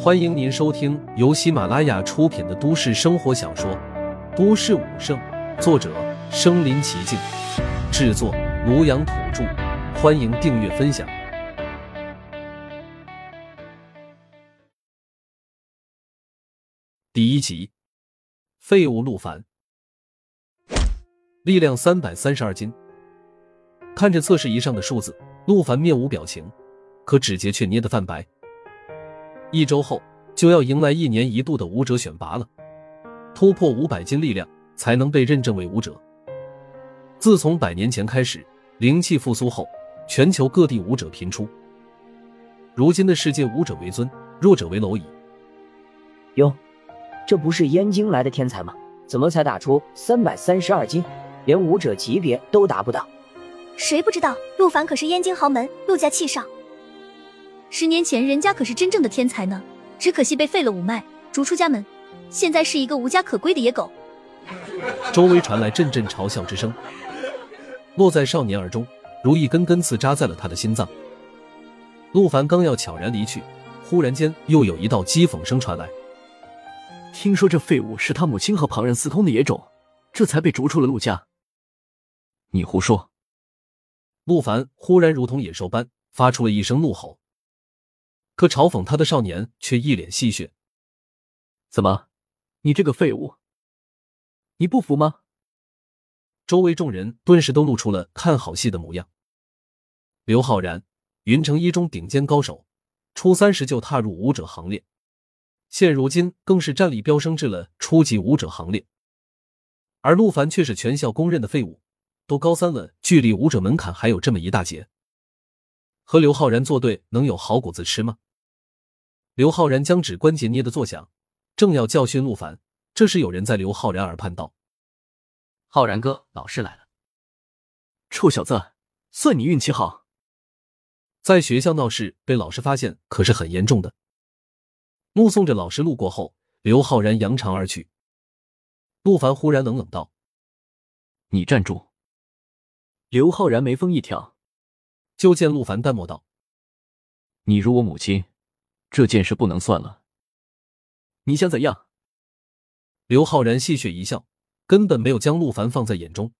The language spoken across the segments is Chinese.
欢迎您收听由喜马拉雅出品的都市生活小说《都市武圣》，作者：身临其境，制作：庐阳土著。欢迎订阅分享。第一集，废物陆凡，力量三百三十二斤。看着测试仪上的数字，陆凡面无表情，可指节却捏得泛白。一周后就要迎来一年一度的武者选拔了，突破五百斤力量才能被认证为武者。自从百年前开始，灵气复苏后，全球各地武者频出。如今的世界，武者为尊，弱者为蝼蚁。哟，这不是燕京来的天才吗？怎么才打出三百三十二斤，连武者级别都达不到？谁不知道陆凡可是燕京豪门，陆家气上。十年前人家可是真正的天才呢，只可惜被废了五脉，逐出家门，现在是一个无家可归的野狗。周围传来阵阵嘲笑之声，落在少年耳中，如一根根刺扎在了他的心脏。陆凡刚要悄然离去，忽然间又有一道讥讽声传来：“听说这废物是他母亲和旁人私通的野种，这才被逐出了陆家。”你胡说！陆凡忽然如同野兽般发出了一声怒吼。可嘲讽他的少年却一脸戏谑：“怎么，你这个废物，你不服吗？”周围众人顿时都露出了看好戏的模样。刘昊然，云城一中顶尖高手，初三时就踏入武者行列，现如今更是战力飙升至了初级武者行列。而陆凡却是全校公认的废物，都高三了，距离武者门槛还有这么一大截，和刘昊然作对，能有好果子吃吗？刘昊然将指关节捏得作响，正要教训陆凡，这时有人在刘昊然耳畔道：“浩然哥，老师来了。”臭小子，算你运气好。在学校闹事被老师发现，可是很严重的。目送着老师路过后，刘昊然扬长而去。陆凡忽然冷冷道：“你站住！”刘昊然眉峰一挑，就见陆凡淡漠道：“你如我母亲。”这件事不能算了。你想怎样？刘昊然戏谑一笑，根本没有将陆凡放在眼中。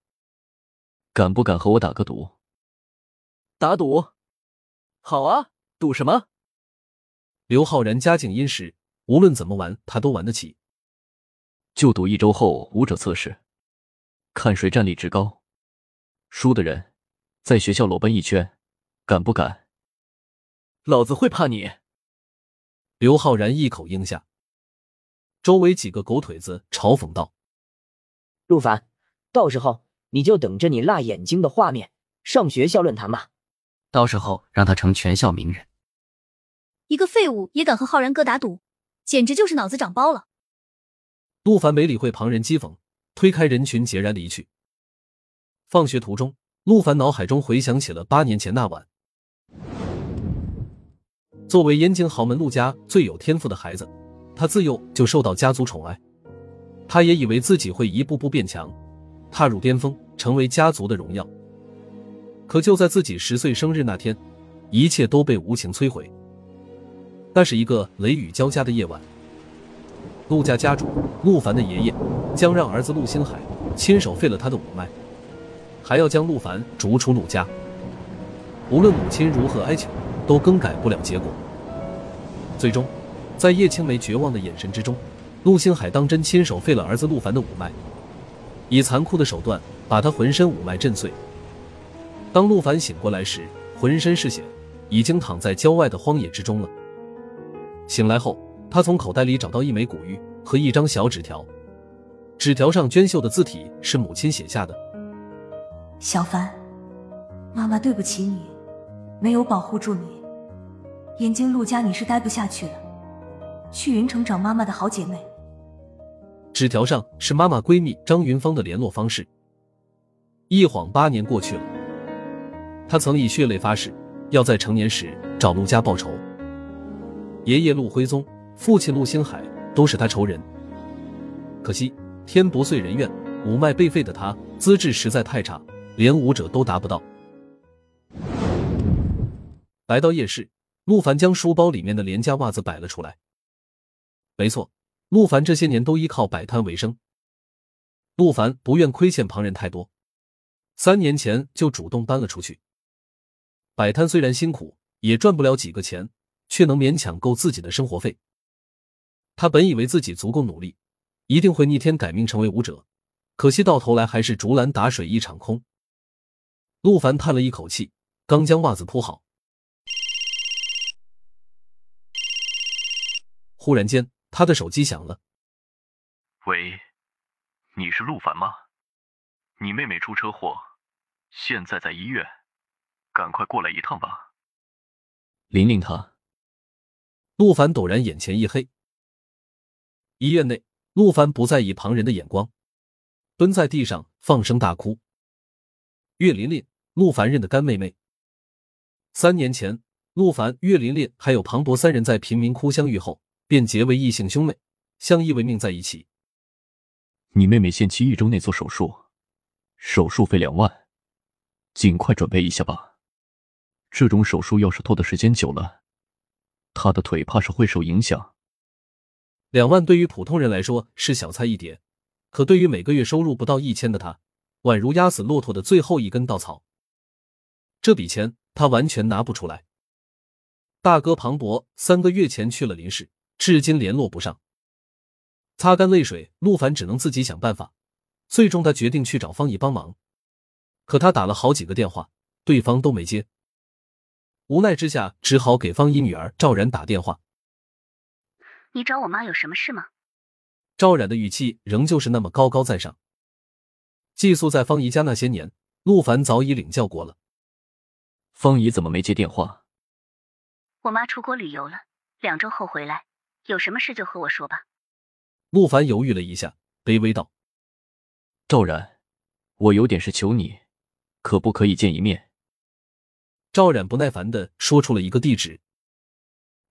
敢不敢和我打个赌？打赌？好啊，赌什么？刘昊然家境殷实，无论怎么玩，他都玩得起。就赌一周后武者测试，看谁战力值高，输的人在学校裸奔一圈，敢不敢？老子会怕你？刘浩然一口应下，周围几个狗腿子嘲讽道：“陆凡，到时候你就等着你辣眼睛的画面上学校论坛吧。到时候让他成全校名人。一个废物也敢和浩然哥打赌，简直就是脑子长包了。”陆凡没理会旁人讥讽，推开人群，孑然离去。放学途中，陆凡脑海中回想起了八年前那晚。作为燕京豪门陆家最有天赋的孩子，他自幼就受到家族宠爱。他也以为自己会一步步变强，踏入巅峰，成为家族的荣耀。可就在自己十岁生日那天，一切都被无情摧毁。那是一个雷雨交加的夜晚，陆家家主陆凡的爷爷将让儿子陆星海亲手废了他的五脉，还要将陆凡逐出陆家。无论母亲如何哀求。都更改不了结果。最终，在叶青梅绝望的眼神之中，陆星海当真亲手废了儿子陆凡的五脉，以残酷的手段把他浑身五脉震碎。当陆凡醒过来时，浑身是血，已经躺在郊外的荒野之中了。醒来后，他从口袋里找到一枚古玉和一张小纸条，纸条上娟秀的字体是母亲写下的：“小凡，妈妈对不起你，没有保护住你。”燕京陆家你是待不下去了，去云城找妈妈的好姐妹。纸条上是妈妈闺蜜张云芳的联络方式。一晃八年过去了，她曾以血泪发誓，要在成年时找陆家报仇。爷爷陆辉宗、父亲陆星海都是他仇人。可惜天不遂人愿，五脉被废的他资质实在太差，连武者都达不到。来到夜市。陆凡将书包里面的廉价袜子摆了出来。没错，陆凡这些年都依靠摆摊为生。陆凡不愿亏欠旁人太多，三年前就主动搬了出去。摆摊虽然辛苦，也赚不了几个钱，却能勉强够自己的生活费。他本以为自己足够努力，一定会逆天改命成为武者，可惜到头来还是竹篮打水一场空。陆凡叹了一口气，刚将袜子铺好。忽然间，他的手机响了。喂，你是陆凡吗？你妹妹出车祸，现在在医院，赶快过来一趟吧。琳琳她。陆凡陡然眼前一黑。医院内，陆凡不在意旁人的眼光，蹲在地上放声大哭。岳琳琳，陆凡认的干妹妹。三年前，陆凡、岳琳琳还有庞博三人在贫民窟相遇后。便结为异姓兄妹，相依为命在一起。你妹妹限期一周内做手术，手术费两万，尽快准备一下吧。这种手术要是拖的时间久了，她的腿怕是会受影响。两万对于普通人来说是小菜一碟，可对于每个月收入不到一千的他，宛如压死骆驼的最后一根稻草。这笔钱他完全拿不出来。大哥庞博三个月前去了林氏。至今联络不上，擦干泪水，陆凡只能自己想办法。最终，他决定去找方姨帮忙。可他打了好几个电话，对方都没接。无奈之下，只好给方姨女儿赵然打电话。你找我妈有什么事吗？赵冉的语气仍旧是那么高高在上。寄宿在方姨家那些年，陆凡早已领教过了。方姨怎么没接电话？我妈出国旅游了，两周后回来。有什么事就和我说吧。陆凡犹豫了一下，卑微道：“赵然，我有点事求你，可不可以见一面？”赵冉不耐烦的说出了一个地址。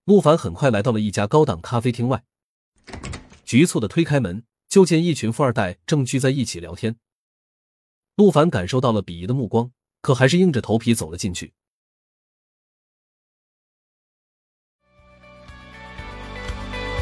陆凡很快来到了一家高档咖啡厅外，局促的推开门，就见一群富二代正聚在一起聊天。陆凡感受到了鄙夷的目光，可还是硬着头皮走了进去。